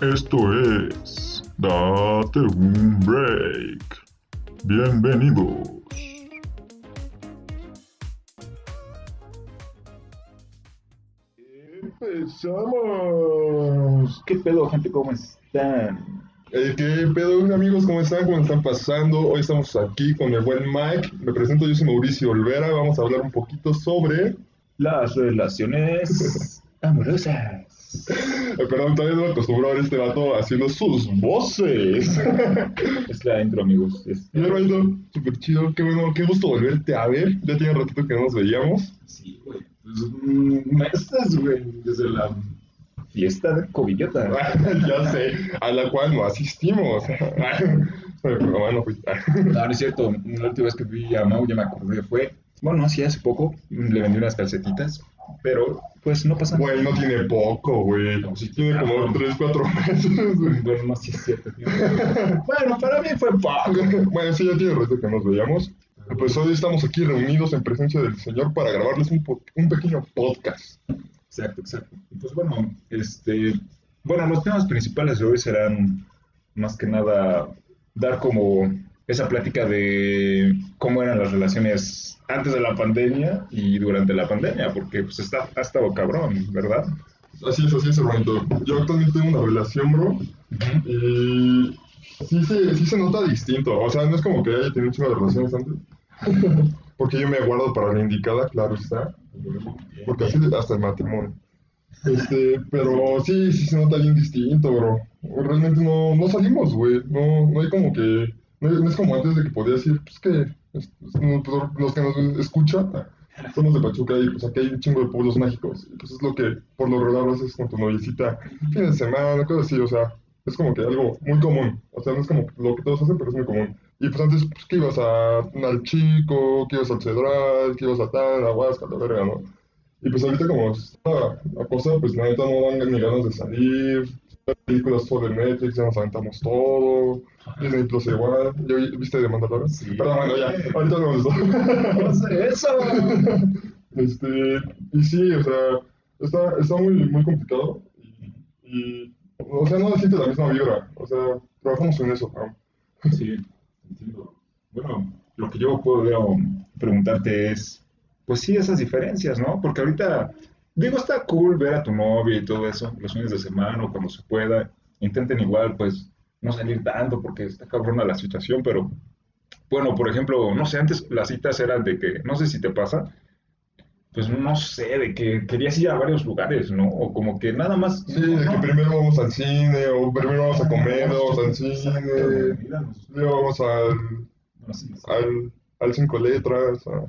Esto es Date un Break. Bienvenidos. Empezamos. ¿Qué pedo, gente? ¿Cómo están? Eh, ¿Qué pedo, amigos? ¿Cómo están? ¿Cómo están pasando? Hoy estamos aquí con el buen Mike. Me presento, yo soy Mauricio Olvera. Vamos a hablar un poquito sobre... Las relaciones amorosas. Eh, perdón, todavía no me acostumbro a ver este vato haciendo sus voces. Es la intro, amigos. Es- hermanito, súper chido. Qué bueno, qué gusto volverte a ver. Ya tiene ratito que no nos veíamos. Sí, güey. Pues, mm, meses, güey. Desde la fiesta de Covillota. ya sé, a la cual no asistimos. Pero bueno, pues... No, no es cierto. La última vez que vi a Mau, ya me acordé, fue. Bueno, sí, hace poco le vendí unas calcetitas. Pero, pues no pasa nada. Güey, no tiene poco, güey. Sí tiene como 3, 4 meses, güey. Bueno, no, sí es cierto. bueno, para mí fue poco. Bueno, sí, ya tiene rato que nos veíamos. Pues hoy estamos aquí reunidos en presencia del Señor para grabarles un, po- un pequeño podcast. Exacto, exacto. Pues bueno, este, bueno, los temas principales de hoy serán más que nada dar como esa plática de cómo eran las relaciones antes de la pandemia y durante la pandemia, porque pues está, ha estado cabrón, ¿verdad? Así es, así es, hermanito. Yo actualmente tengo una relación, bro, y sí se, sí se nota distinto. O sea, no es como que haya tenido un chingo de relaciones antes. Porque yo me guardo para la indicada, claro está. Porque así hasta el matrimonio. Este, pero sí, sí se nota bien distinto, bro. Realmente no, no salimos, güey. No, no hay como que. No, no es como antes de que podías decir, pues que. es- los que nos escuchan somos de Pachuca y pues aquí hay un chingo de pueblos mágicos. Y pues es lo que por lo regular haces con tu noviecita fin de semana, cosas así, o sea. Es como que algo muy común. O sea, no es como lo que todos hacen, pero es muy común. Y pues antes, pues que ibas a, al Chico, que ibas al Cedral, que ibas a tal, a Huasca, la verga, ¿no? Y pues ahorita como está la cosa, pues la neta no dan ni ganas de salir. Las películas todo de Netflix, ya nos aventamos todo. Disney Plus igual. ¿Ya vi- viste de Mandalorian? Sí. Perdón, bueno, ya. Ahorita de eso. ¿Cómo hacer eso? este, y sí, o sea, está, está muy, muy complicado. Y, y, o sea, no se siente la misma vibra. O sea, trabajamos en eso, ¿no? Sí, entiendo. Bueno, lo que yo puedo preguntarte es, pues sí, esas diferencias, ¿no? Porque ahorita, digo, está cool ver a tu novia y todo eso, los fines de semana o cuando se pueda. Intenten igual, pues, no salir tanto porque está cabrona la situación, pero, bueno, por ejemplo, no sé, antes las citas eran de que, no sé si te pasa, pues no sé, de que querías ir a varios lugares, ¿no? O como que nada más... Sí, de que primero vamos al cine, o primero vamos a comer, vamos al cine, luego vamos al, al, al cinco letras. a-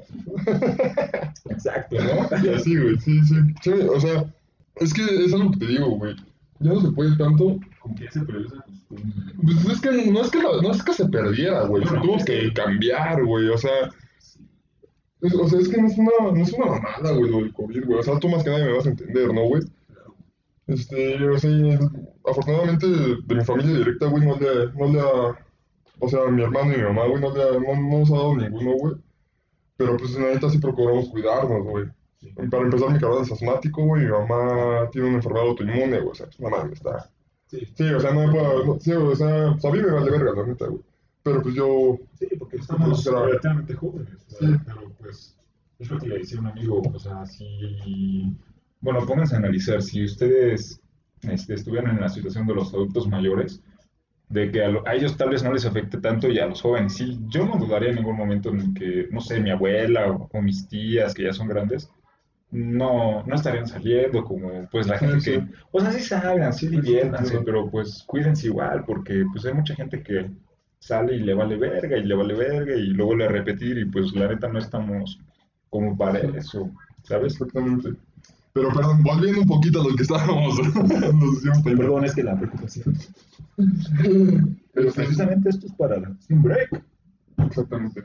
Exacto, ¿no? Y así, güey, sí, sí, sí, o sea, es que es algo que te digo, güey. Ya no se puede tanto. Que ya se perdió esa costumbre. Pues es que no es que, la- no es que se perdiera, güey. Se tuvo que cambiar, güey. O sea, es, o sea, es que no es una, no es una mamada, güey, lo del COVID, güey. O sea, tú más que nadie me vas a entender, ¿no, güey? Este, o sea, afortunadamente de mi familia directa, güey, no le, no le ha, o sea, mi hermano y mi mamá, güey, no no, no ha dado ninguno, güey. Pero pues la neta sí procuramos cuidarnos, güey. Para empezar, mi cabrón es asmático, güey, mi mamá tiene una enfermedad autoinmune, güey, o sea, no mames, está. Sí. Sí, o sea, no me puedo, no- sí, o sea, pues, a mí me vale verga, la neta, güey. Pero pues yo, Sí, porque estamos relativamente jóvenes, o sea, Sí. pero pues es lo que le decía un amigo, o sea, si, bueno, pónganse a analizar, si ustedes este, estuvieran en la situación de los adultos mayores, de que a, lo- a ellos tal vez no les afecte tanto y a los jóvenes, sí, yo no dudaría en ningún momento en que, no sé, mi abuela o, o mis tías, que ya son grandes, no, no estarían saliendo como pues la gente Sí, que, sí. o sea, sí salgan, sí diviértanse, pero pues cuídense igual, porque pues hay mucha gente que sale y le vale verga y le vale verga y lo vuelve a repetir y pues la neta no estamos como para eso, ¿sabes? exactamente. Pero perdón, volviendo un poquito a lo que estábamos. Perdón, es que la preocupación. Pero Este, precisamente esto es para un break. Exactamente.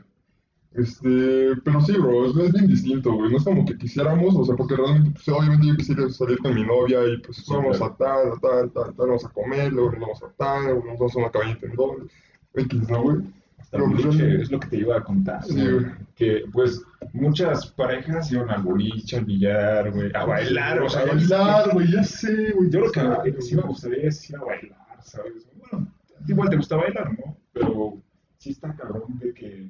Este, pero sí, bro, es, es bien distinto, güey. No es como que quisiéramos, o sea, porque realmente, pues, obviamente yo quisiera salir con mi novia y pues Sí, vamos claro. a tal, a tal, tal, tal, vamos a comer, luego nos vamos a tal, luego nos vamos a una cabañita en doble, X, ¿no, güey? Es lo que te iba a contar. Sí, güey. güey. Que, pues, muchas parejas iban al boliche, al billar, güey, a bailar, o sea, a bailar, güey, ya sé, güey. Yo lo que sí me gustaría es ir a bailar, ¿sabes? Bueno, igual te gusta bailar, ¿no? Pero sí está cabrón de que,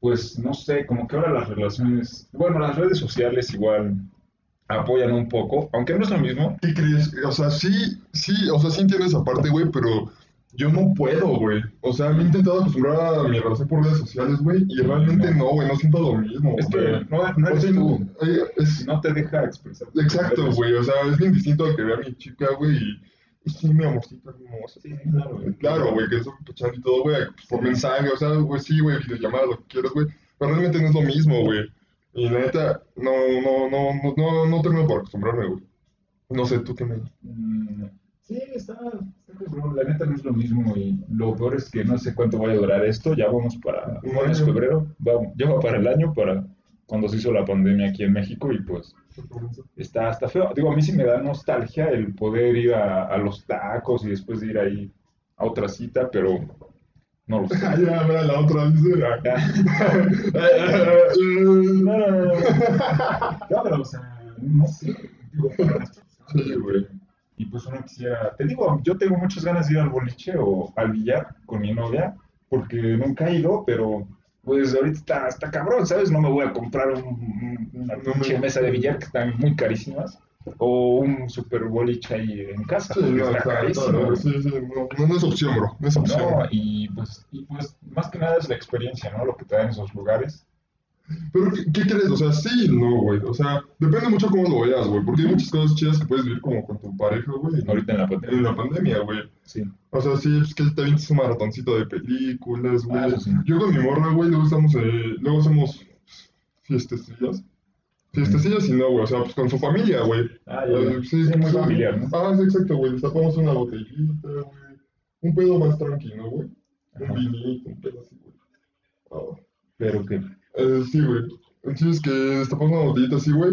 pues, no sé, como que ahora las relaciones, bueno, las redes sociales igual apoyan un poco, aunque no es lo mismo. ¿Qué crees? O sea, sí, sí, o sea, sí entiendo esa parte, güey, pero yo no puedo, güey. O sea, me he intentado acostumbrar a mi relación por redes sociales, güey, y realmente no, güey, no siento lo mismo. Es que no, no O eres sea, tú, eh, es, no te deja expresar. exacto, güey, o sea, es bien distinto a que vea a mi chica, güey, y, sí, mi amorcito hermoso. Sí, claro, güey. Claro, güey, que estoy pechando y todo, güey, por mensaje, o sea, güey, sí, güey, videollamada, lo que quieras, güey, pero realmente no es lo mismo, güey. Y la neta, no, no, no, no, no, no termino por acostumbrarme, güey. No sé, tú qué me... Sí, está, está. La neta no es lo mismo y lo peor es que no sé cuánto vaya a durar esto. Ya vamos para, es febrero, vamos, ya va para el año, para cuando se hizo la pandemia aquí en México y pues está, está feo. Digo, a mí sí me da nostalgia el poder ir a, a los tacos y después de ir ahí a otra cita, pero no lo sé. Ah, ya, mira la otra, dice. No, no, no, no. No, pero, o sea, no sé. Digo, Sí, güey. Y pues uno quisiera, te digo, yo tengo muchas ganas de ir al boliche o al billar con mi novia, porque nunca he ido, pero pues ahorita está, está cabrón, ¿sabes? No me voy a comprar un- un- una pinche mesa de billar que están muy carísimas, o un super boliche ahí en casa, Sí, no, está carísimo. claro, sí, sí, no, no, no es opción, bro, no es opción. No, y pues, y pues más que nada es la experiencia, ¿no? Lo que te dan esos lugares. Pero, ¿qué, qué crees? O sea, sí y no, güey. O sea, depende mucho cómo lo veas, güey. Porque hay muchas cosas chidas que puedes vivir como con tu pareja, güey. Ahorita en la En pandemia. la pandemia, güey. Sí. O sea, sí, es que te avientas un maratoncito de películas, güey. Ah, sí. Yo con mi morra, güey, luego estamos, eh, luego hacemos fiestecillas. Fiestecillas y no, güey. O sea, pues con su familia, güey. Ah, ya. Eh, Sí, muy familiar, ¿no? Ah, sí, exacto, güey. Destapamos una botellita, güey. Un pedo más tranquilo, güey. Un vinito, un pedo así, güey. Ah. Pero que, Eh, sí, güey. Entonces que destapamos una botellita así, güey.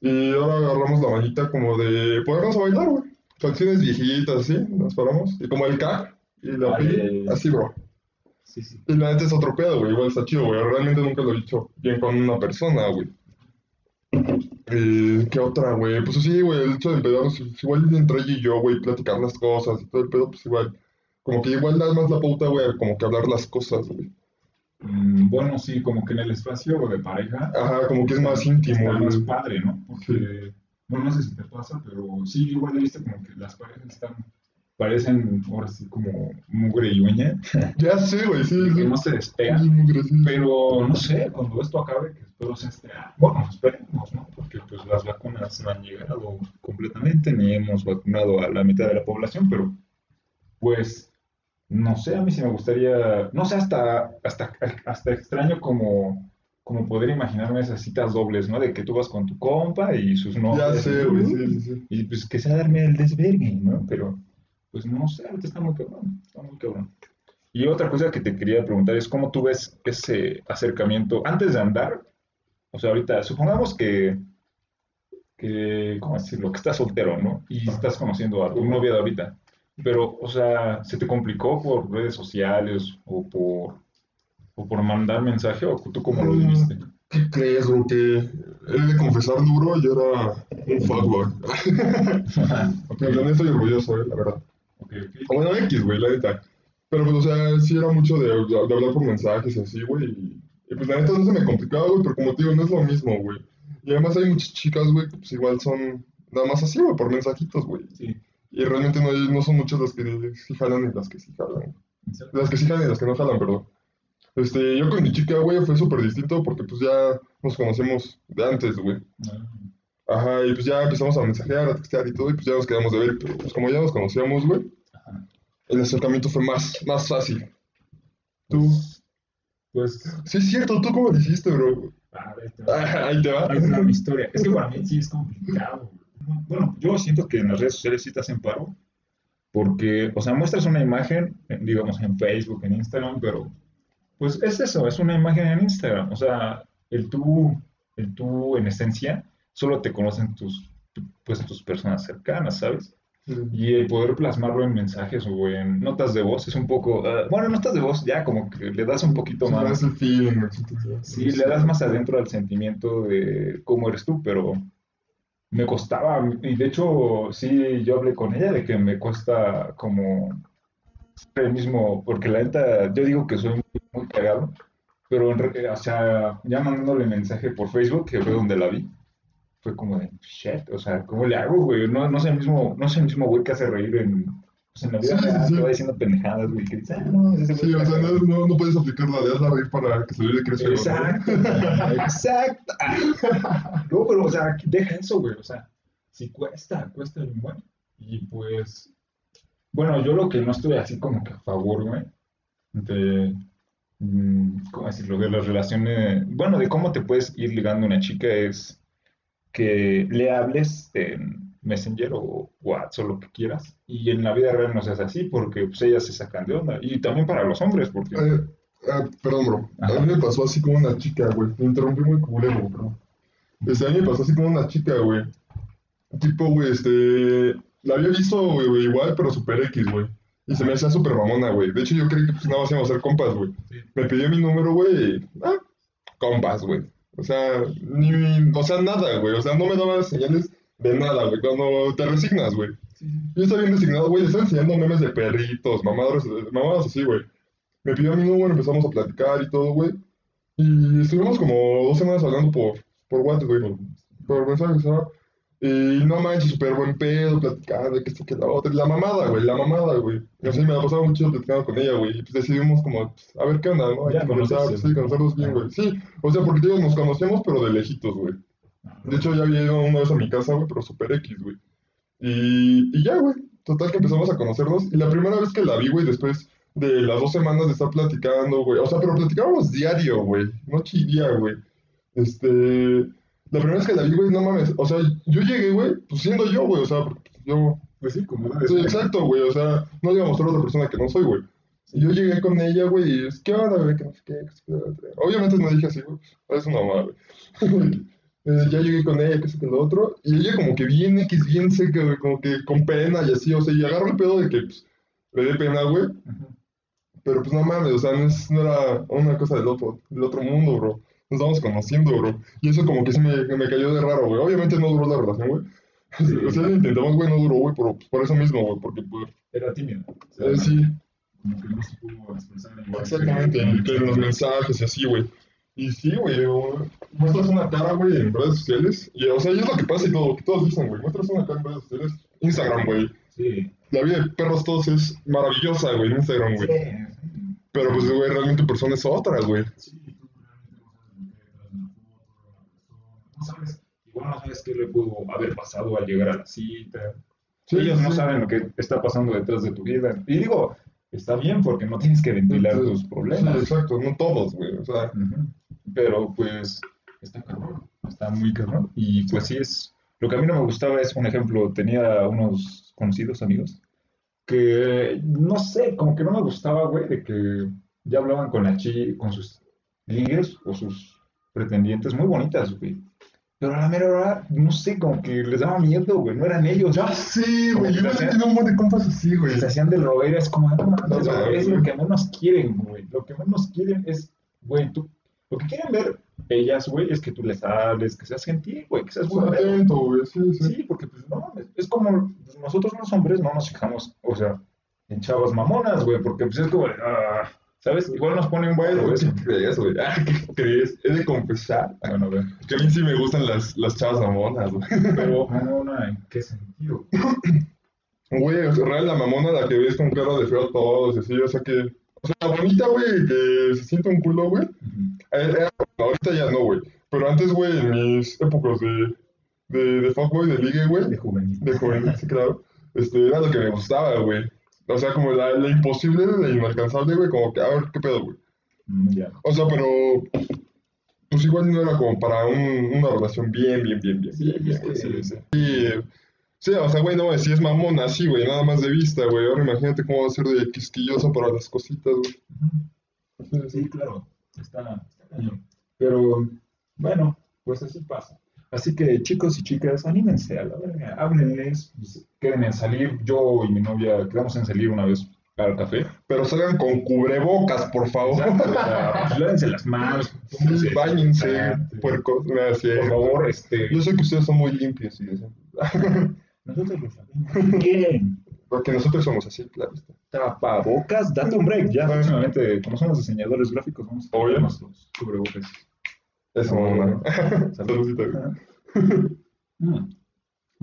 Y ahora agarramos la manita como de ponernos a bailar, güey. Canciones viejitas, así, nos paramos. Y como el K y la P, así, bro. sí, sí. Y la neta es otro pedo, güey. Igual está chido, güey. Realmente nunca lo he dicho bien con una persona, güey. Eh, ¿Qué otra, güey? Pues sí, güey, el hecho de empedarnos, pues, igual entre ella y yo, güey, platicar las cosas y todo el pedo, pues igual. Como que igual da más la pauta, güey, como que hablar las cosas, güey. Mm, Bueno, sí, como que en el espacio de pareja. Ajá, como que es más íntimo, Está más padre, ¿no? Porque, bueno, no sé si te pasa, pero sí, igual he visto como que las parejas están, parecen ahora sí como mugre y uña, Ya sé, güey, sí, que sí. no se despegan. Sí, muy gracioso. Pero no sé, cuando esto acabe, que espero sea este año. Bueno, esperemos, ¿no? Porque pues las vacunas no han llegado completamente, ni hemos vacunado a la mitad de la población, pero pues no sé, a mí sí me gustaría, no sé, hasta, hasta, hasta extraño como, como poder imaginarme esas citas dobles, ¿no? De que tú vas con tu compa y sus Ya novias. sé, güey, sí, sí, sí. Y pues que sea darme el desvergue, ¿no? Pero, pues no sé, ahorita está muy cabrón, está muy cabrón. Y otra cosa que te quería preguntar es cómo tú ves ese acercamiento antes de andar. O sea, ahorita, supongamos que, que ¿cómo decirlo? Que estás soltero, ¿no? Y estás conociendo a tu novia de ahorita. Pero, o sea, ¿se te complicó por redes sociales o por, o por mandar mensaje o tú cómo lo viviste? ¿Qué crees, güey? Que he de confesar duro, yo era un fuckboy. ok, Pero la estoy orgulloso, eh, la verdad. ok, O bueno, X, güey, la neta. Pero pues, o sea, sí era mucho de, de hablar por mensajes y así, güey. Y, y, pues la neta no se me complicaba, güey, pero como te digo, no es lo mismo, güey. Y además hay muchas chicas, güey, que pues igual son nada más así, güey, por mensajitos, güey. sí. Y realmente no, no son muchas las que sí jalan y las que sí jalan. Las que sí jalan y las que no jalan, perdón. Este, yo con mi chica, güey, fue súper distinto porque pues ya nos conocemos de antes, güey. Ajá, y pues ya empezamos a mensajear, a textear y todo, y pues ya nos quedamos de ver. Pero pues como ya nos conocíamos, güey, el acercamiento fue más, más fácil. Tú. Pues, Sí, es cierto, ¿tú cómo lo hiciste, bro? a ver, te va. Ah, ahí te va. Ahí está mi historia. Es que para mí sí es complicado. Bueno, yo siento que en las redes sociales sí te hacen paro, porque, o sea, muestras una imagen, eh, digamos, en Facebook, en Instagram, pero, pues es eso, es una imagen en Instagram. O sea, el tú, el tú en esencia, solo te conocen tus, tu- pues, tus personas cercanas, ¿sabes? Y el poder plasmarlo en mensajes o en notas de voz es un poco, ah, bueno, notas de voz ya como que le das un poquito Sí, más, es el feeling, güey. sí, le das más adentro al sentimiento de cómo eres tú, pero me costaba, y de hecho sí, yo hablé con ella de que me cuesta como el mismo, porque la neta, yo digo que soy muy, muy cagado, pero en re- o sea, ya mandándole mensaje por Facebook, que fue donde la vi, fue como de, shit, o sea, ¿cómo le hago, güey? No, no es el mismo, no es el mismo güey que hace reír en, pues, en la vida Sí, real, sí. te va diciendo pendejadas, güey, que ah, no, ese Sí, o sea, cagado". no, no, no puedes aplicar la de hazla reír para que se le crezca. Exacto, exacto. Ah. No, pero, o sea, deja eso, güey. O sea, si cuesta, cuesta el buen. Y pues, bueno, yo lo que no estoy así como que a favor, güey, de, mm, ¿cómo decirlo? De las relaciones, bueno, de cómo te puedes ir ligando a una chica es que le hables en Messenger o WhatsApp o lo que quieras. Y en la vida real no seas así porque pues ellas se sacan de onda. Y también para los hombres, porque... Eh, ah, perdón, bro. Ajá. A mí me pasó así como una chica, güey. Me interrumpí muy culero, bro. Este, a mí me pasó así como una chica, güey. Tipo, güey, este... La había visto, güey, igual, pero super X, güey. Y se me hacía súper mamona, güey. De hecho, yo creí que pues nada más íbamos a ser compas, güey. Sí. Me pidió mi número, güey. Ah, compas, güey. O sea, ni... O sea, nada, güey. O sea, no me daba señales de nada, güey. Cuando te resignas, güey. Yo estaba bien resignado, güey, le estaba enseñando memes de perritos, mamadas, mamadas así, güey. Me pidió mi número, empezamos a platicar y todo, güey. Y estuvimos como dos semanas hablando por, por WhatsApp, güey, por, por mensajes, ¿sabes? Y no manches, súper buen pedo, platicando, que esto, que la otra. Y La mamada, güey, la mamada, güey. Y así me la pasaba muy chido platicando con ella, güey. Y pues decidimos como, pues, a ver qué onda, ¿no? Hay Ya que conversar, conocerse. sí, conocernos bien, güey. Sí, o sea, porque digo, nos conocíamos, pero de lejitos, güey. De hecho, ya había ido una vez a mi casa, güey, pero super X, güey. Y, y ya, güey. Total que empezamos a conocernos. Y la primera vez que la vi, güey, después de las dos semanas de estar platicando, güey. O sea, pero platicábamos diario, güey. Noche y día, güey. Este. La primera vez que la vi, güey, no mames. O sea, yo llegué, güey, pues siendo yo, güey. O sea, yo. Pues sí, como Sí, exacto, güey. O sea, no le iba a mostrar a otra persona que no soy, güey. Y yo llegué con ella, güey, y es, ¿qué onda, güey? Que no sé qué, que se puede hacer?". Obviamente no dije así, güey. pues, Es una mamá, güey. Eh, ya llegué con ella, que sé que lo otro. Y ella como que bien X, bien seca, como que con pena y así. O sea, y agarro el pedo de que, pues, le dé pena, güey. Pero pues no mames, o sea, no, es- no era una cosa del otro, del otro mundo, bro. Nos estamos conociendo, bro. Y eso como que sí me, me cayó de raro, güey. Obviamente no duró la relación, güey. Sí. O sea, lo intentamos, güey, no duró, güey, por, por eso mismo, güey, porque pues, Era tímida. O sea, eh, sí, Como que no se pudo expresar exactamente, en, que en los mensajes y así, güey. Y sí, güey, muestras una cara, güey, en redes sociales. Y, o sea, y es lo que pasa y todo, que todos dicen, güey, muestras una cara en redes sociales. Instagram, güey. Sí. La vida de perros todos es maravillosa, güey, en Instagram, güey. Sí. Pero pues, güey, realmente tu persona es otra, güey. Sí, tú realmente no sabes igual no sabes qué le pudo haber pasado al llegar a la cita. Sí, Ellos no saben lo que está pasando detrás de tu vida. Y digo, está bien porque no tienes que ventilar tus Sí, problemas. exacto, no todos, güey. O sea, Ujú. Pero pues está cabrón, está muy cabrón. Y pues sí es, lo que a mí no me gustaba es, un ejemplo, tenía unos conocidos amigos que, no sé, como que no me gustaba, güey, de que ya hablaban con la chi, con sus ligues o sus pretendientes muy bonitas, güey. Pero a la mera hora, no sé, como que les daba miedo, güey, no eran ellos. ya sí, güey. Yo también hacía- tengo un de compas así, güey. se hacían del roer, es como, no, mames, No, no, es lo que menos quieren, güey. Lo que menos quieren es, güey, tú, lo que quieren ver ellas, güey, es que tú les hables, que seas gentil, güey, que seas pedo. atento, güey. Sí, sí. Sí, porque pues no mames, es como pues, nosotros los hombres no nos fijamos, o sea, en chavas mamonas, güey, porque pues es como, ah, ¿sabes? Igual nos ponen güey, Güey, güey. ¿Qué crees, güey? Ah, ¿Qué crees? He de confesar Bueno, a ver, que a mí sí me gustan las, las chavas mamonas, güey. pero mamona, ¿en qué sentido? Güey, o sea, real la mamona la que ves con cara de feo a todos, y así, o sea que... O sea, la bonita, güey, que se siente un culo, güey. Eh, eh, ahorita ya no, güey. Pero antes, güey, en mis épocas de, de, de fuckboy, de ligue, güey, De juvenil. de joven, sí, claro, este, era lo que me gustaba, güey. O sea, como la, la imposible, la inalcanzable, güey, como que, a ver, ¿qué pedo, güey? Mm, Ya. O sea, pero, pues igual no era como para un- una relación bien, bien, bien, bien, Sí, bien, bien, sí, sí. Sí, sí, o sea, güey, no, si es mamona, sí, güey, nada más de vista, güey. Ahora imagínate cómo va a ser de quisquillosa para las cositas, güey. Sí, sí. Sí, claro, está, está cañón. Pero bueno, pues así pasa. Así que chicos y chicas, anímense a la verga, háblenles, pues, queden en salir. Yo y mi novia quedamos en salir una vez al café. Pero salgan con cubrebocas, por favor. Exacto, o sea, pues, lávense las manos, Sí, desodorante. puercos. Por favor, este, Yo sé que ustedes son muy limpios y eso. nosotros lo sabemos. Bien. Porque nosotros somos así, claro. está. Tapabocas, date un break. Ya próximamente, como somos diseñadores gráficos, vamos a ponernos los cubrebocas. Eso, mamá. Saludcita. Saludcita. Mm.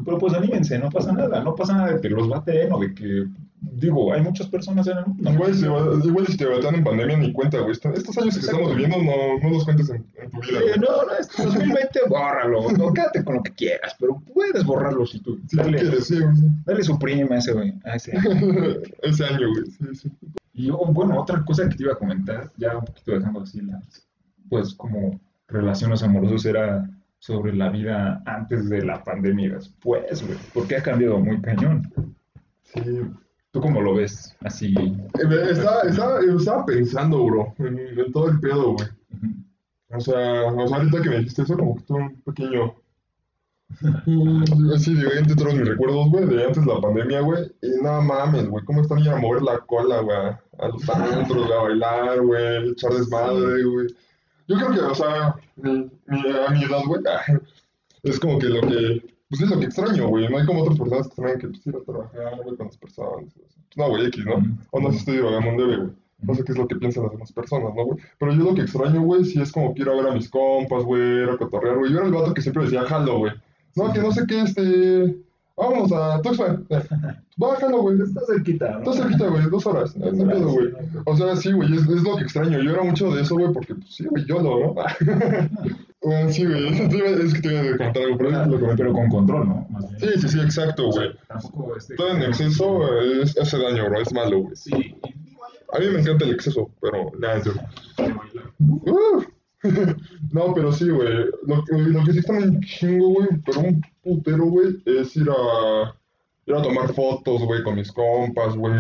Pero pues anímense, no pasa nada, no pasa nada de que los baten o de que, digo, hay muchas personas en el mundo. Igual si, te- igual si te batean en pandemia ni cuenta, güey. Estos años que Exacto. estamos viviendo no, no los cuentes en, en tu vida, güey. no, no, este 2020 bórralo, no, quédate con lo que quieras, pero puedes borrarlo si tú, Si tú dale, quieres, sí, güey. dale su prima a ese güey, a ese. Ese año, güey. Sí, sí. Y yo, bueno, otra cosa que te iba a comentar, ya un poquito dejando así las, pues como relaciones amorosas, era sobre la vida antes de la pandemia y después, güey, porque ha cambiado muy cañón. Sí. ¿Tú cómo lo ves? Así. Eh, me- Estaba, estaba, estaba pensando, bro, en, en todo el pedo, güey. O sea, o sea, ahorita que me dijiste eso, como que tuve un pequeño. Mm, Sí, de entre todos mis recuerdos, güey, de antes de la pandemia, güey. Y no mames, güey, cómo están a mover la cola, güey, a los antros, a bailar, güey, echar desmadre, güey. Yo creo que, o sea, mi, mi- a mi edad, güey, es como que lo que. Pues es lo que extraño, güey. No hay como otras personas que extrañan que pues, ir a trabajar, güey, con las personas. Pues no, güey, X, ¿no? O no sé si estoy divagando un debe, güey. No sé qué es lo que piensan las demás personas, ¿no, güey? Pero yo lo que extraño, güey, sí es como a ver a mis compas, güey, ir a cotorrear, güey. Yo era el vato que siempre decía, jalo, güey. No, que no sé qué, este... Vámonos a Tuxpan. Bájalo, güey. Está cerquita, ¿no? Está cerquita, güey, dos horas. No pedo, güey. O sea, sí, güey, es, es lo que extraño. Yo era mucho de eso, güey, porque, pues sí, güey, yo lo, ¿no? bueno, sí, güey, es que te iba a comentar algo, pero ahorita lo comento. Pero con control, ¿no? Sí, sí, sí, exacto, O sea, güey. Tampoco este. Todo en exceso eh, es- hace daño, bro, es malo, güey. Sí. A mí me encanta el exceso, pero nada, es. Uh. no, pero sí, güey. Lo, que- lo que sí está un chingo, güey, pero un putero, güey, es ir a, ir a tomar fotos, güey, con mis compas, güey.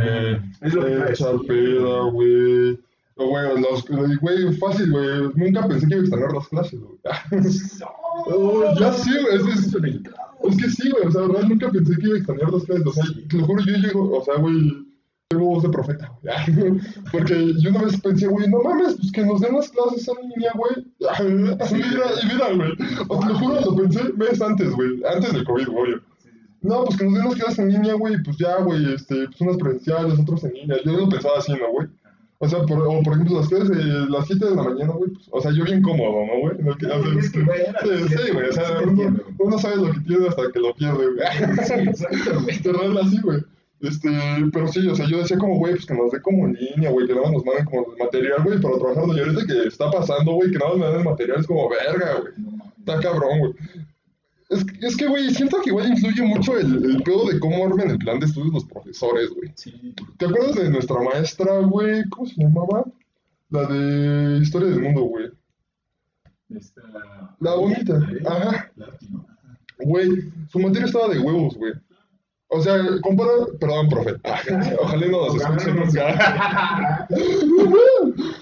Es lo que iba a Echar peda, güey. Güey, los, güey, fácil, güey. Nunca pensé que iba a extrañar las clases, güey. Oh, ya sí, güey. Es, es, es que sí, güey. O sea, verdad, nunca pensé que iba a extrañar las clases. O sea, te lo juro, yo llego, o sea, güey, tengo voz de profeta, güey. Porque yo una vez pensé, güey, no mames, pues que nos den las clases en línea, güey. Y mira, y mira, güey. O te lo juro, lo pensé meses antes, güey. Antes del COVID, obvio. No, pues que nos den las clases en línea, güey, pues ya, güey, este, pues unas presenciales, otras en línea. Yo lo pensaba así, ¿no, güey? O sea, por, o por ejemplo, las de las 7 de la mañana, güey, pues, o sea, yo bien cómodo, ¿no, güey? En el que- o sea, Es que, güey, era- sí, sí, güey, o sea, uno, uno sabe lo que tiene hasta que lo pierde, güey. Sí, así, güey. Este, pero sí, o sea, yo decía como, güey, pues que nos dé como línea, güey, que nada más nos manden como material, güey, para trabajarlo. Y ahorita que está pasando, güey, que nada más me dan el material, es como, verga, güey. No. Está cabrón, güey. Es, es que, güey, siento que igual influye mucho el, el pedo de cómo armen el plan de estudios los profesores, güey. Sí, ¿Te acuerdas de nuestra maestra, güey? ¿Cómo se llamaba? La de Historia del Mundo, güey. esta... La bonita. Ajá. Güey, su materia estaba de huevos, güey. O sea, compara, perdón, profe. Ojalá no nos escuche nunca.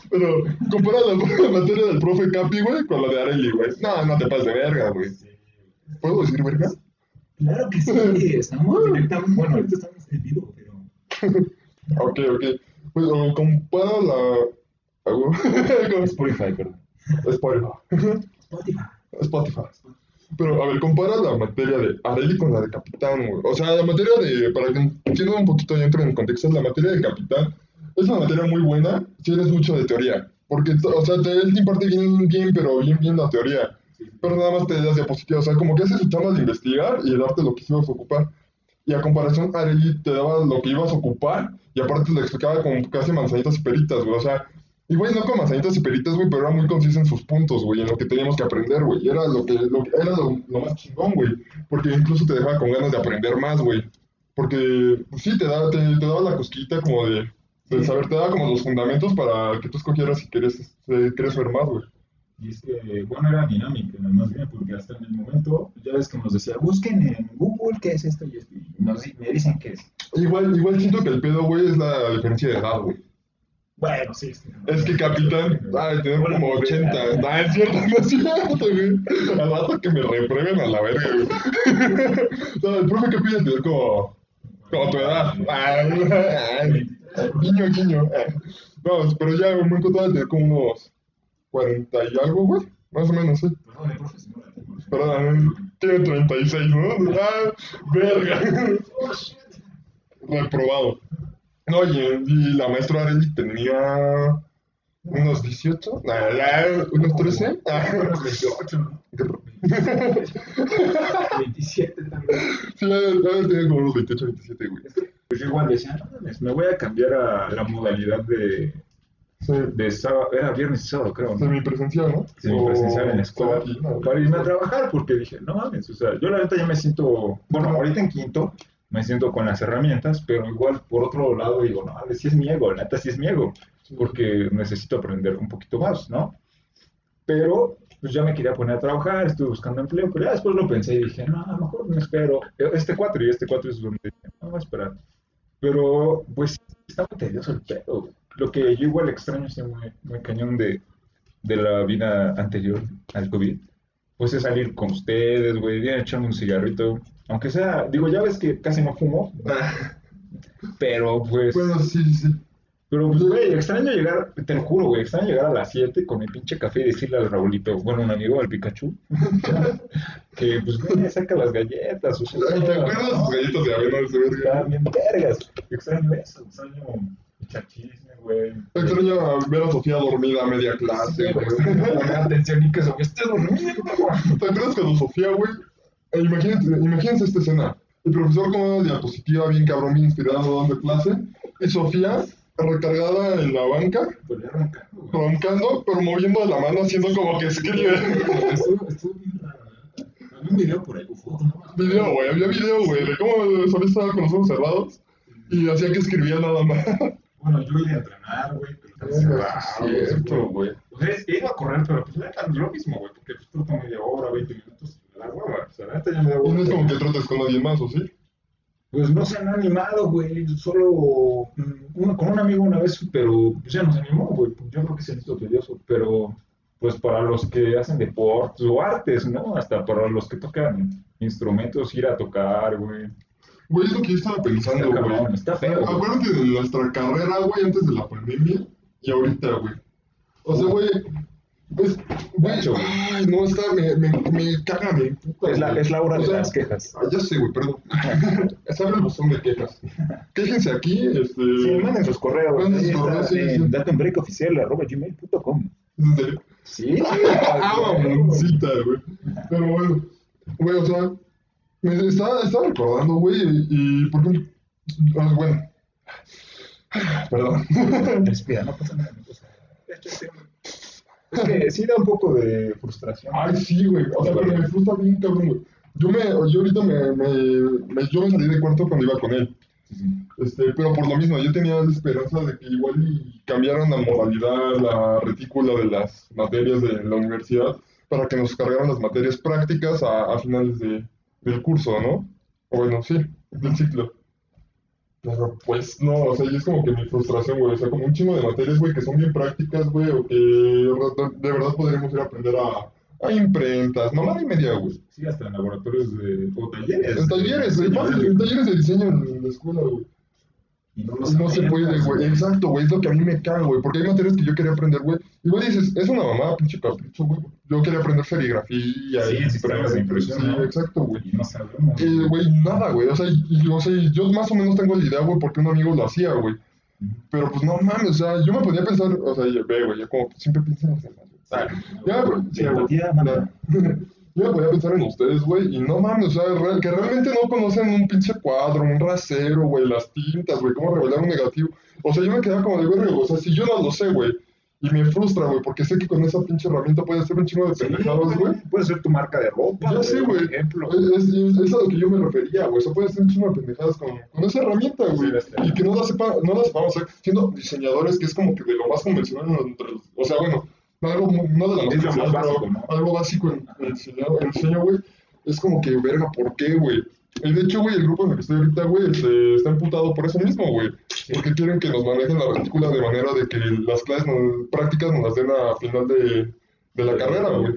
Pero compara la materia del profe Capi, güey, con la de Areli, güey. No, no te pases de verga, güey. ¿Puedo decir verga? Claro que sí, estamos directamente, bueno, ahorita estamos en vivo, pero... Ok, ok. Pues o compara la. hago- con Spotify, perdón. Spotify. Spotify. Spotify. Pero, a ver, compara la materia de Areli con la de Capitán, güey. O sea, la materia de, para que entiendan un poquito y entren en contexto, la materia de Capitán es una materia muy buena si eres mucho de teoría. Porque, o sea, te, él te imparte bien, bien, pero bien, bien la teoría. Pero nada más te das diapositivas. O sea, como que hace su chamba de investigar y de darte lo que ibas a ocupar. Y a comparación, Areli te daba lo que ibas a ocupar y aparte te lo explicaba con casi manzanitas y peritas, güey. O sea, y güey, no con manzanitas y peritas, güey, pero era muy conciso en sus puntos, güey, en lo que teníamos que aprender, güey. Era lo que, lo que- era lo, lo más chingón, güey. Porque incluso te dejaba con ganas de aprender más, güey. Porque, pues sí, te, da, te, te daba la cosquita como de, de saber, te daba como los fundamentos para que tú escogieras si quieres, eh, quieres ver más, güey. Y es que, bueno, era dinámica, más bien, porque hasta en el momento, ya ves que nos decía, busquen en Google qué es esto y esto, y nos, di- me dicen qué es. Igual, igual siento que el pedo, güey, es la diferencia de edad, güey. Bueno, sí. sí. Es que capitán, ay, tener como 80. Ah, es cierto, no es cierto, güey. Al rato que me reprueben a la verga, güey. O sea, el profe que pide tener como, como tu edad. Ay, ay, guiño, guiño. No, pero ya total de tener como unos 40 y algo, güey. Más o menos, sí. Perdón, profe, la tengo. Perdón, tiene 36, ¿no? Ah, verga. Reprobado. No, y, y la maestra Arely tenía unos 18, ah, ya, unos 13. Ah, Unos 28, ¿no? 27 también. Sí, ya tenía como unos 28, 27, güey. Pues yo igual decía, no me voy a cambiar a la modalidad de, Sí, de sábado, era viernes y sábado, creo, ¿no? semipresencial, ¿no? Semipresencial en la escuela, no, para irme a trabajar, porque dije, no mames, o sea, yo la neta ya me siento, bueno, ahorita en quinto, me siento con las herramientas, pero igual, por otro lado, digo, no mames, sí es mi ego, la neta sí es mi ego, Sí. porque necesito aprender un poquito más, ¿no? Pero, pues ya me quería poner a trabajar, estuve buscando empleo, pero ya después lo pensé y dije, no, a lo mejor me espero. Este 4 y este 4 es donde dije, no, voy a esperar. Pero, pues, está muy tedioso el pedo. güey. Lo que yo igual extraño, así muy, muy cañón de, de la vida anterior al COVID, pues es salir con ustedes, güey, a echarme un cigarrito. Aunque sea, digo, ya ves que casi no fumo, pero pues... Bueno, sí, sí. Pero, pues, güey, extraño llegar, te lo juro, güey, extraño llegar a las 7 con mi pinche café y decirle al Raulito, bueno, un amigo, al Pikachu, que, pues, güey, saca las galletas, o sea, ¿Te acuerdas galletas de avena verga? Bien vergas. Extraño eso, extraño echar chisme, güey. Extraño ver a Sofía dormida a media clase, güey, poner atención y que Sofía esté durmiendo, güey. ¿Te acuerdas cuando Sofía, güey? eh, imagínate, imagínense esta escena. El profesor con una diapositiva bien cabrón, bien inspirado, dando clase. Y Sofía recargada en la banca, roncando, roncando, pero moviendo la mano, haciendo como que escribe. Estuvo, estuvo bien raro, ¿eh? Había un video por ahí, no. Video, güey, había video, güey, de cómo Sofía estaba con los ojos cerrados y hacía que escribía nada más. Bueno, yo iba a entrenar, güey, pero cerrado, cierto, güey. O sea, es- iba a correr, pero pues neta no es lo mismo, güey, porque pues troto media hora, 20 minutos, y me da hueva. O sea, la neta ya me da hueva. no es como que trotes con alguien más, ¿o sí? Pues no se han animado, güey, solo mm, uno, con un amigo una vez, pero pues ya nos animó, güey. Yo creo que se hizo tedioso, pero pues para los que hacen deportes o artes, ¿no? Hasta para los que tocan instrumentos, ir a tocar, güey. Güey, es lo que yo estaba pensando, Está güey. cabrón, está feo, güey. Acuérdate de nuestra carrera, güey, antes de la pandemia y ahorita, güey. O sea, güey, pues, güey, Gacho, güey. ay, no, está, me, me, me caga, me emputa, Es la, güey. es la hora O de sea, las quejas. ah, ya sé, güey, perdón. Se abre el buzón de quejas. Quéjense aquí, este... Sí, manden sus correos. Manden sus correos, sí, sí, en sí. datonbreakoficial.gmail.com desde- Sí. Ah, mamoncita, güey. Pero bueno, güey, o sea, me estaba, estaba recordando, güey, y, y por ah, bueno, perdón. Respira, no pasa nada. no pasa nada. Es que sí da un poco de frustración. Ay, sí, güey, o sea, pero me frustra bien cabrón, güey. Yo me, yo ahorita me, me, me- yo me salí de cuarto cuando iba con él. Este, pero por lo mismo, yo tenía la esperanza de que igual cambiaran la modalidad, la retícula de las materias de la universidad para que nos cargaran las materias prácticas a, a finales de, del curso, ¿no? O bueno, sí, del ciclo. Pero pues no, o sea, y es como que mi frustración, güey, o sea, como un chingo de materias, güey, que son bien prácticas, güey, o que de de verdad podríamos ir a aprender a, a imprentas, mamá y media, güey. Sí, hasta en laboratorios de, o talleres. En talleres, de güey, diseño, en talleres de diseño en la escuela, güey. Y no, Y no se puede, güey. Exacto, güey. Es lo que a mí me caga, güey. Porque hay materias que yo quería aprender, güey. Igual dices, es una mamada, pinche capricho, güey. Yo quería aprender serigrafía. Sí, y sistemas de impresión, Sí, exacto, güey. Y no sabemos. Eh, güey, nada, güey. O sea, y, y, o sea, y yo más o menos tengo la idea, güey, porque un amigo lo hacía, güey. Pero pues no mames, o sea, yo me podía pensar, o sea, yo- ve, güey, yo como siempre pienso en los demás. Yo me podía pensar en ustedes, güey, y no mames, o sea, real- que realmente no conocen un pinche cuadro, un rasero, güey, las tintas, güey, cómo revelar un negativo. O sea, yo me quedaba como de verga, güey, o sea, si yo no lo sé, güey, y me frustra, güey, porque sé que con esa pinche herramienta puedes hacer un chingo de Sí, pendejadas, güey. Puede ser tu marca de ropa. Ya sé, güey. Es, es, es a lo que yo me refería, güey. O sea, puedes hacer un chingo de pendejadas con, con esa herramienta, güey. Sí, y que no la, sepa, no la sepamos hacer siendo diseñadores, que es como que de lo más convencional entre los- O sea, bueno, algo no de lo más algo básico en, en en diseño, güey. es como que, verga, ¿por qué, güey? Y de hecho, güey, el grupo en el que estoy ahorita, güey, este, está emputado por eso mismo, güey. Porque quieren que nos manejen la retícula de manera de que las clases no- prácticas nos las den a final de, de la carrera, güey.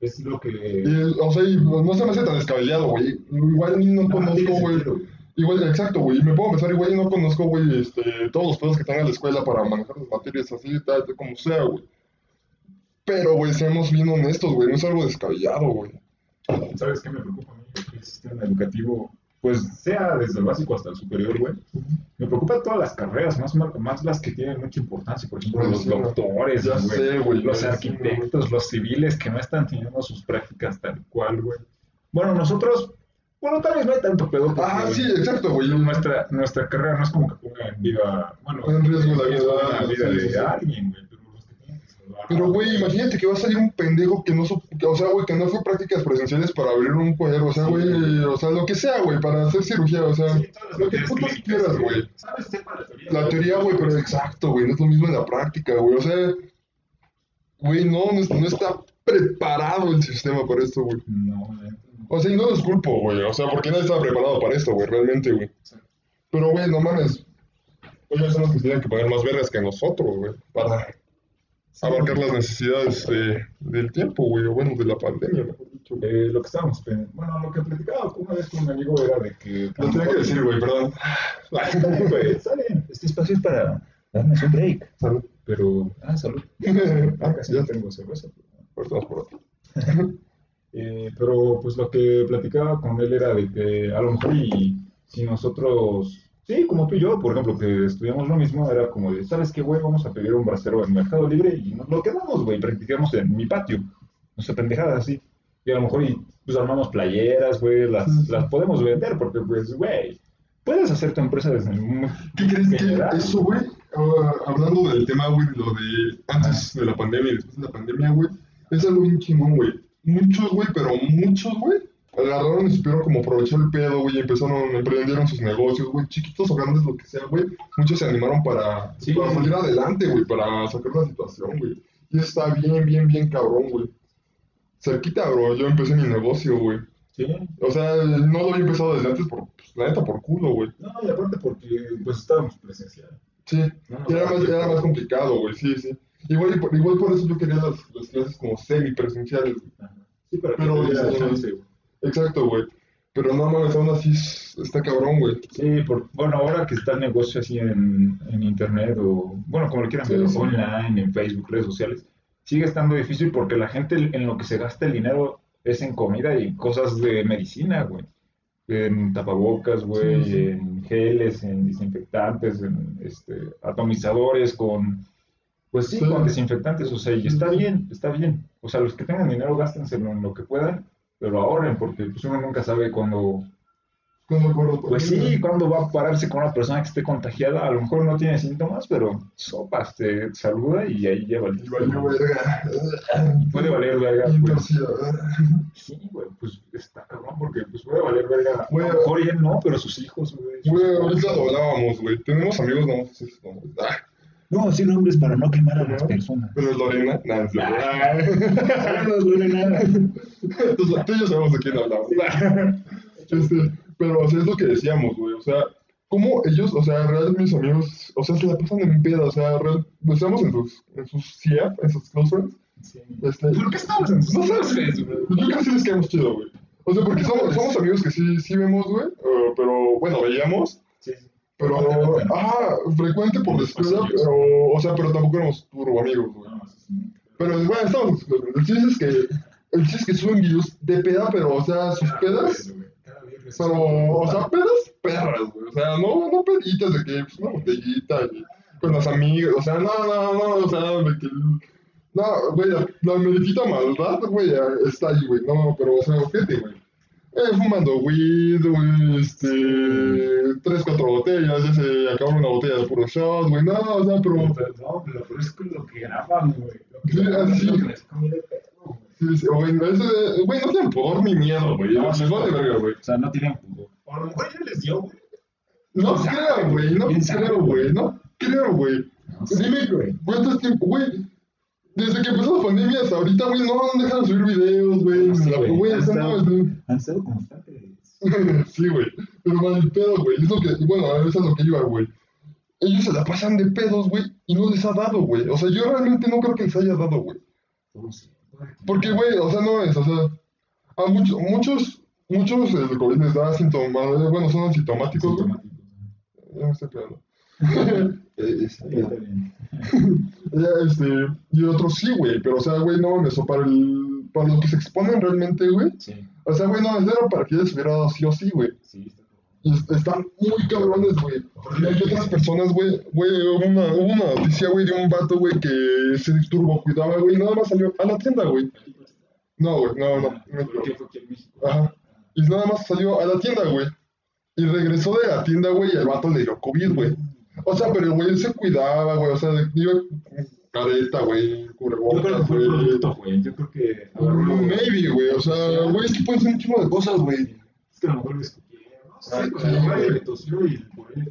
Es lo que... Y, o sea, y no se me hace tan descabellado, güey. Igual no Ah, conozco, güey. Igual, exacto, güey. Me puedo pensar, igual y no conozco, güey, este, todos los pedos que tenga la escuela para manejar las materias así, tal, tal, como sea, güey. Pero, güey, seamos bien honestos, güey. No es algo descabellado, güey. ¿Sabes qué me preocupa sistema educativo, pues sea desde el básico hasta el superior, güey. Me preocupan todas las carreras, más, más las que tienen mucha importancia. Por ejemplo, Pues los doctores, ya güey, sé, güey, los ya sé, arquitectos, los civiles que no están teniendo sus prácticas tal cual, güey. Bueno, nosotros, bueno, tal vez no hay tanto pedo. porque Ah, sí, exacto, güey. Nuestra, nuestra carrera no es como que ponga en vida, bueno, En riesgo la vida, de sí, sí. alguien, güey. Pero güey, imagínate que va a salir un pendejo que no, que, o sea, güey, que no fue prácticas presenciales para abrir un cuadro, o sea, Sí. güey, o sea, lo que sea, güey, para hacer cirugía, o sea, Sí, lo que clínicas, quieras, güey. ¿Sabes? Sepa la teoría. La teoría, güey, pero exacto, güey, no es lo mismo en la práctica, güey, o sea, güey, no, no, es- no está preparado el sistema para esto, güey. No, no. O sea, y no los culpo, güey, o sea, porque nadie estaba preparado para esto, güey, realmente, güey. Pero, güey, no mames, ellos son los que tienen que poner más vergas que nosotros, güey, para abarcar las necesidades de- del tiempo, güey, o bueno, de la pandemia, mejor dicho. güey. Eh, lo que estábamos, bueno, lo que platicaba una vez con un amigo era de que... Lo tenía que decir, güey, perdón. Está bien, güey, está bien. Este espacio es para darnos un break. Salud. Pero, ah, salud. Ah, Ah, casi ya, tengo cerveza. ahorita vamos por. Eh, pero, pues, lo que platicaba con él era de que a lo mejor y si nosotros... Sí, como tú y yo, por ejemplo, que estudiamos lo mismo, era como de, ¿sabes qué, güey? Vamos a pedir un bracero en Mercado Libre y nos lo quedamos, güey, practicamos en mi patio. No sé, pendejadas así. Y a lo mejor y, pues armamos playeras, güey, las, Sí, las podemos vender porque, pues, güey, puedes hacer tu empresa desde muy ¿Qué crees que eso, güey? hablando del tema, güey, de lo de antes de la pandemia y después de la pandemia, güey, es algo bien chingón, güey. Muchos, güey, pero muchos, güey, agarraron y supieron como aprovechar el pedo, güey, empezaron, emprendieron sus negocios, güey, chiquitos o grandes, lo que sea, güey. Muchos se animaron para, Sí. para salir adelante, güey, para sacar la situación, güey. Y está bien, bien, bien cabrón, güey. Cerquita, bro, yo empecé mi negocio, güey. Sí. O sea, no lo había empezado desde antes por, pues, la neta, por culo, güey. No, y aparte porque, pues, estábamos presencial. Sí, No, y era más, era más complicado, güey, sí, sí. Igual, igual por eso yo quería las, las clases como semi-presenciales, güey. Sí, para Pero, que chance, güey. Exacto, güey. Pero no mames, aún así es- está cabrón, güey. Sí, por, bueno, ahora que está el negocio así en, en internet o, bueno, como lo quieran Sí, ver, sí. online, en Facebook, redes sociales, sigue estando difícil porque la gente en lo que se gasta el dinero es en comida y cosas de medicina, güey. En tapabocas, güey, Sí, en geles, en desinfectantes, en este, atomizadores con, pues sí, con desinfectantes, o sea, y está bien, está bien. O sea, los que tengan dinero gástenselo en lo que puedan, pero ahorren porque pues uno nunca sabe cuándo pues sí, güey. cuando va a pararse con una persona que esté contagiada, a lo mejor no tiene síntomas, pero sopas, te saluda y ahí lleva el verga. Puede valer verga, pues. Sí, güey, pues está cabrón, porque pues puede valer verga. Güey. a lo mejor él no, pero sus hijos, güey. Güey, ahorita lo hablábamos, güey. Tenemos amigos, no ah, No, sí, nombres para no quemar a las personas. Pero es Lorena. Nah, es Ah. Lorena. Entonces, tú y yo sabemos de quién hablamos. Este, pero, o sea, es lo que decíamos, güey. O sea, ¿cómo ellos, o sea, realmente mis amigos, o sea, se la pasan en peda? O sea, real, estamos en sus, en sus CIAP, en sus close friends. Sí. Este, ¿Por qué estamos en sus No sé, clases, güey? Yo creo que sí les quedamos chido, güey. O sea, porque somos, somos amigos que sí, sí vemos, güey. eh, pero, bueno, veíamos. Sí, sí. Pero, ajá, frecuente por pasillos. pero, o sea, pero tampoco éramos turbo amigos, güey. Pero, bueno, estamos. El chiste es que, el chiste es que suben videos de peda, pero, o sea, sus pedas, pero, o sea, pedas perras, güey. O sea, no, no peditas de que, pues, una botellita y con las amigas, o sea, no, no, no, o sea, de que... No, güey, la, la maldad, güey, está ahí, güey. No, pero, o sea, ojete, güey. Eh, fumando weed, güey, este... Tres, cuatro botellas, ya se acabó una botella de puro shot, güey. No, o sea, pero... No, pero por eso es lo que graban, güey. Lo que Sí, así. Sí, sí, güey, no, ese- güey, no tienen pudor ni miedo, güey. No, Les vale verga, güey. O sea, no tienen pudor. A lo mejor ya les dio, güey. No creo, güey, no ¿quién sabe, creo, güey, no creo, güey. Dime, güey. ¿cuánto tiempo, güey? Desde que empezó la pandemia hasta ahorita, güey, no han dejado de subir videos, güey. Sí, La- güey, han estado- Han constantes. sí, güey. Pero mal pedo, güey. Es lo que, bueno, eso es lo que iba, güey. Ellos se la pasan de pedos, güey, y no les ha dado, güey. O sea, yo realmente no creo que les haya dado, güey. Porque, güey, o sea, no es, o sea, a muchos, muchos, muchos el COVID les da síntomas, bueno, son asintomáticos, güey. Ya me estoy pegando. Eh, bien. Ya, este, y otros sí, güey, pero, o sea, güey, no mames, o para el, para los que se exponen realmente, güey, Sí, o sea, güey, no, era para que ellos hubiera dado sí o sí, güey. sí, está están muy cabrones, güey. Y hay otras personas, güey, güey, hubo una, una noticia, güey, de un vato, güey, que se turbo cuidaba, güey, y nada más salió a la tienda, güey. No, güey, no, no, no, ¿Por qué fue aquí en México? Ajá. Y nada más salió a la tienda, güey. Y regresó de la tienda, güey, y el vato le dio COVID, güey. O sea, pero el güey se cuidaba, güey, o sea, iba careta, güey, Yo creo que fue el producto, güey. Yo creo que. Mm, Maybe, güey, o sea, güey, es que pueden ser un chingo de cosas, güey. Es que a lo mejor Ah, o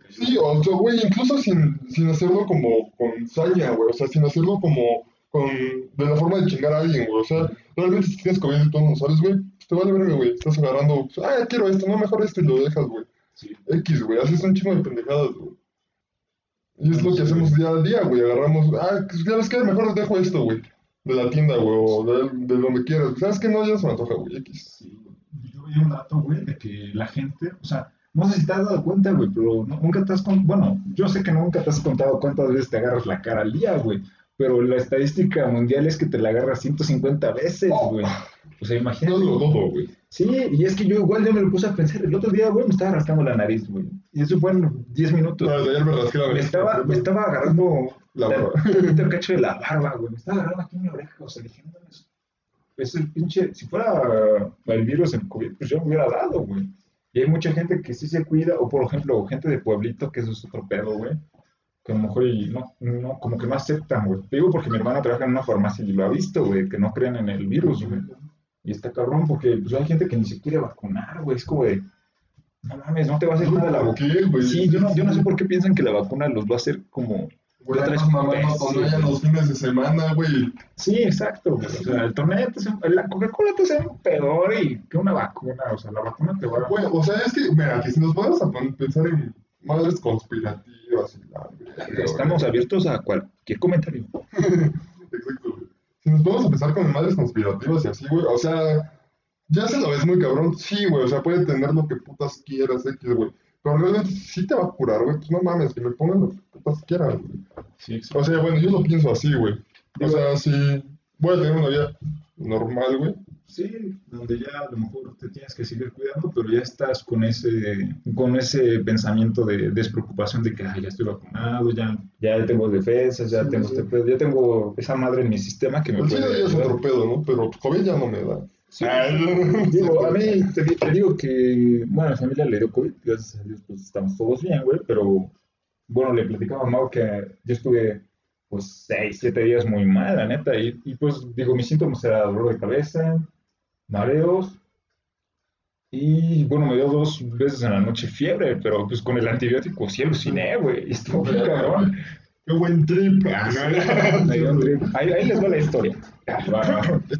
sí, o sea, güey, incluso sin, sin hacerlo como con saña, güey. O sea, sin hacerlo como con, de la forma de chingar a alguien, güey. O sea, realmente si tienes COVID y tú no sabes, güey, pues te vale verga, güey. Estás agarrando, pues, ah, quiero esto, no, mejor esto y lo dejas, güey. Sí. X, güey, haces un chingo de pendejadas, güey. Y es lo que hacemos día a día, güey. Agarramos, ah, pues, ya ves que mejor dejo esto, güey. De la tienda, güey, o de, de donde quieras. ¿Sabes qué? No, ya se me antoja, güey, X. Sí, güey. Yo vi un dato, güey, de que la gente, o sea, no sé si te has dado cuenta, güey, pero no- nunca te has contado, bueno, yo sé que nunca te has contado cuántas veces te agarras la cara al día, güey, pero la estadística mundial es que te la agarras 150 veces, Oh. güey. O sea, No imagínate. lo dudo, güey. Sí, y es que yo igual ya me lo puse a pensar. El otro día, güey, me estaba rascando la nariz, güey. Y eso fue en 10 minutos. No, ayer me rasqué la Me nariz. estaba, me estaba agarrando La barba. el cacho de la barba, güey. Me estaba agarrando aquí en mi oreja. O sea, dije, no mames. Es el pinche. Si fuera el virus en COVID, pues yo me hubiera dado, güey. Y hay mucha gente que sí se cuida, o por ejemplo, gente de pueblito, que eso es otro pedo, güey. Que a lo mejor y no, no, como que no aceptan, güey. Te Digo porque mi hermana trabaja en una farmacia y lo ha visto, güey, que no creen en el virus, güey. Y está cabrón porque pues, hay gente que ni se quiere vacunar, güey. Es como de, no mames, no te va a hacer nada la ¿Por vacuna. Sí, yo no, yo no sé por qué piensan que la vacuna los va a hacer como... Güey, Otra mamando los fines de semana, güey. Sí, exacto. güey. O sea, el torneo, te hace- la Coca-Cola te hace peor y que una vacuna. O sea, la vacuna te va a... Güey, o sea, es que, mira, que si nos ponemos a pensar en madres conspirativas y la Estamos abiertos a cualquier comentario. Si nos ponemos a pensar con madres conspirativas y así, güey, o sea, ya se lo ves muy cabrón. Sí, güey, o sea, puede tener lo que putas quieras, X, güey. Pero realmente sí te va a curar, güey. Pues no mames, que me pongan lo que putas quieran, güey. Sí, O sea, bueno, yo lo pienso así, güey. O sea, si voy a tener una vida normal, güey. Sí, donde ya a lo mejor te tienes que seguir cuidando, pero ya estás con ese, con ese pensamiento de despreocupación de que "Ay, ya estoy vacunado, ya, ya tengo defensas, ya Sí, tengo sí. este pedo, ya tengo esa madre en mi sistema que me chile puede ya es otro pedo, ¿no? Pero COVID ya no me da. Sí. Digo, a mí te, te digo que, bueno, a mi familia le dio COVID, gracias a Dios, pues estamos todos bien, güey, pero, bueno, le platicaba a Mau que yo estuve, pues, seis, siete días muy mal, la neta, y, y pues, digo, mis síntomas eran dolor de cabeza, mareos, y, bueno, me dio dos veces en la noche fiebre, pero, pues, con el antibiótico sí aluciné, güey, estuvo bien cabrón. Qué buen trip. Ah, Me dio un trip. Ahí, ahí les va la historia.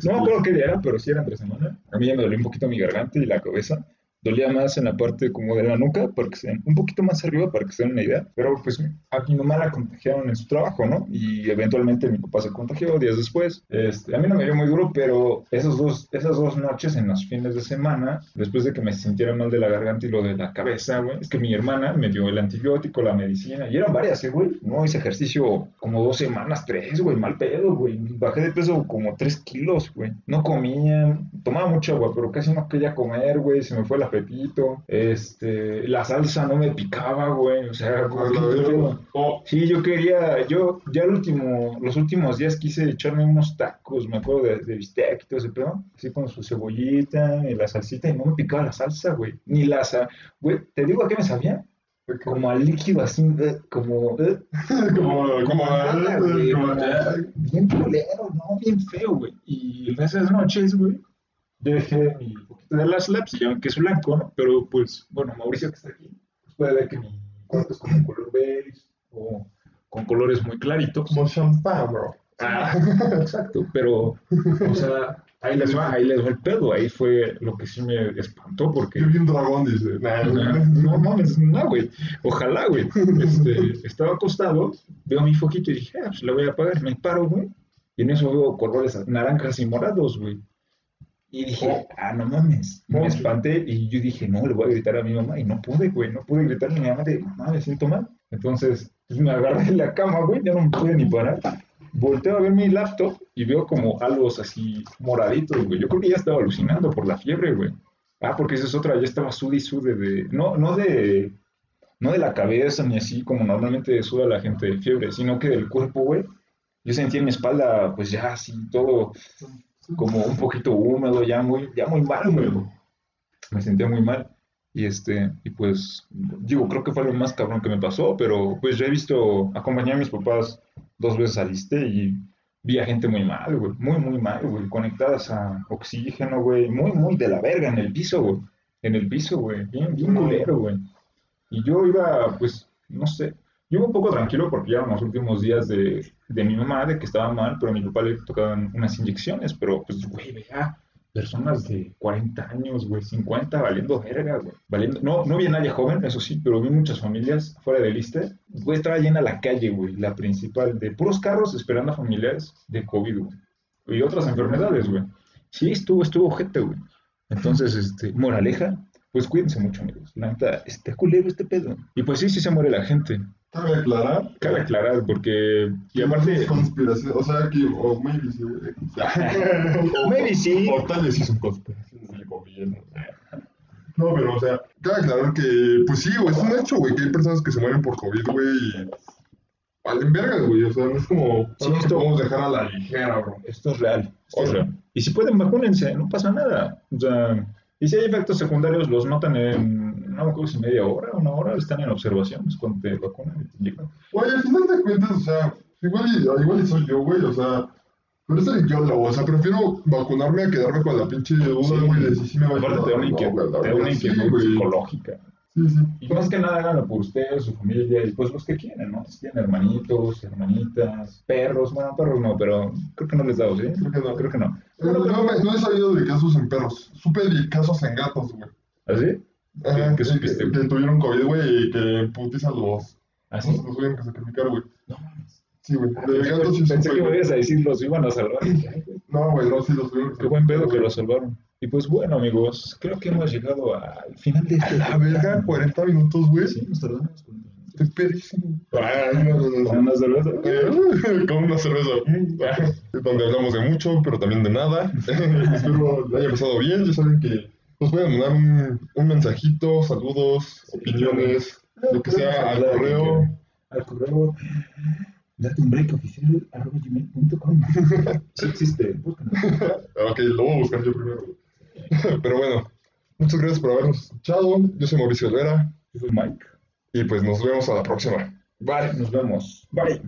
No me acuerdo qué día era, pero sí era entre semana. A mí ya me dolió un poquito mi garganta y la cabeza. Dolía más en la parte como de la nuca, porque se, un poquito más arriba, para que se den una idea. Pero pues a mi mamá la contagiaron en su trabajo, ¿no? Y eventualmente mi papá se contagió días después. Este, a mí no me dio muy duro, pero esos dos, esas dos noches en los fines de semana, después de que me sintiera mal de la garganta y lo de la cabeza, güey, es que mi hermana me dio el antibiótico, la medicina, y eran varias, ¿eh, güey? No hice ejercicio como dos semanas, tres, güey, mal pedo, güey. Bajé de peso como tres kilos, güey. No comía, tomaba mucha agua, pero casi no quería comer, güey. Se me fue el apetito. Este, la salsa no me picaba, güey. O sea, Oh, Sí, yo quería, yo ya el último, los últimos días quise echarme unos tacos, me acuerdo de, de bistec y todo ese pedo, así con su cebollita y la salsita, y no me picaba la salsa, güey, ni la sa, güey, te digo a qué me sabía, como al líquido así, eh, como, eh, como, como, nada, güey, como, como- bien culero, no, bien feo, güey, y en esas noches, güey, yo dejé mi poquito de las laps y ya que es blanco, ¿no? Pero pues, bueno, Mauricio que está aquí, pues puede ver que mi cuarto es como color beige o con colores muy claritos. como champán, bro. Ah, exacto, pero, o sea, ahí les va, ahí les va el pedo, ahí fue lo que sí me espantó porque... Qué bien dragón, dice. Nah, No, no, no, güey. Ojalá, güey. Este, estaba acostado, veo mi foquito y dije, ah, pues le voy a apagar. Me paro, güey. Y en eso veo colores naranjas y morados, güey. Y dije, ah, no mames. Me espanté y yo dije, no, le voy a gritar a mi mamá. Y no pude, güey. No pude gritarle a mi mamá de, mamá, me siento mal. Entonces, pues me agarré en la cama, güey. Ya no me pude ni parar. Volteo a ver mi laptop y veo como halos así moraditos, güey. Yo creo que ya estaba alucinando por la fiebre, güey. Ah, porque esa es otra, ya estaba sude y sude de. No, no de. No de la cabeza ni así como normalmente suda la gente de fiebre, sino que del cuerpo, güey. Yo sentía en mi espalda, pues ya así todo como un poquito húmedo, ya muy, ya muy mal, güey. Me sentía muy mal. Y este, y pues, digo, creo que fue lo más cabrón que me pasó, pero pues ya he visto, acompañé a mis papás dos veces al ISTE y vi a gente muy mal, güey, muy, muy mal, güey, conectadas a oxígeno, güey, muy, muy de la verga en el piso, güey, en el piso, güey, bien, bien culero, güey. Y yo iba, pues, no sé, yo un poco tranquilo porque ya los últimos días de, de mi mamá, de que estaba mal, pero a mi papá le tocaban unas inyecciones, pero pues, güey, vea, personas de 40 años, güey, 50, valiendo verga, güey. Valiendo... No, no vi a nadie joven, eso sí, pero vi muchas familias fuera del liste. Güey, estaba llena la calle, güey, la principal, de puros carros esperando a familiares de COVID, güey. Y otras enfermedades, güey. Sí, estuvo, estuvo gente, güey. Entonces, este, moraleja, pues cuídense mucho, amigos. La neta, este culero este pedo. Y pues sí, sí se muere la gente. Cabe aclarar. Cabe aclarar, porque. Y aparte. Conspiración, o sea, que. O maybe sí. o maybe sí. O tal vez sí son conspiraciones del gobierno. No, pero, o sea, cabe aclarar que. Pues sí, güey, es un hecho, güey, que hay personas que se mueren por COVID, güey, y. Valen vergas, güey. O sea, no es como. Sí, no esto- podemos dejar a la ligera, bro. Esto es real. Esto es Oye. real. Y si pueden, vacúnense, no pasa nada. O sea, y si hay efectos secundarios, los notan en. No me acuerdo si media hora, una hora, están en observaciones cuando te vacunan y te inyectan. Güey, al final de cuentas, o sea, igual y, igual soy yo, güey, o sea. Pero es el yo, o sea, prefiero vacunarme a quedarme con la pinche duda, güey, de si sí me va a Aparte, te da una inquietud, psicológica. Sí, sí. Y más que nada háganlo por ustedes, su familia y pues los que quieren, ¿no? Si tienen hermanitos, hermanitas, perros, bueno, perros no, pero creo que no les da, ¿sí? Creo que no. Creo que no. Eh, no, me- no he sabido de casos en perros. Supe de casos en gatos, güey. ¿Así? Ajá, qué que, supiste, que, güey? tuvieron COVID, güey, y que en putiza los, ¿Así? los, los tuvieron que sacrificar, güey. No mames. Sí, güey. De Pensé, gatos sí pensé que me ibas a decir los iban a salvar. No, güey, no, sí los tuvieron que Qué buen pedo que güey. lo salvaron. Y pues bueno, amigos, creo que hemos llegado al final de este. A la verga, 40 minutos, güey. Sí, nos tardamos 40 minutos. Estoy pedísimo. No. ¿Con una cerveza? Eh, Con una cerveza. Donde hablamos de mucho, pero también de nada. Espero le haya pasado bien. Ya saben que nos pueden mandar un, un mensajito, saludos, opiniones, lo que sea al correo. Al correo. Date un break oficial arroba gmail.com. Sí existe, búscanos. Ok, lo voy a buscar yo primero. Pero bueno, muchas gracias por habernos escuchado. Yo soy Mauricio Olvera Yo soy Mike. y pues nos vemos a la próxima. Vale, nos vemos. Bye.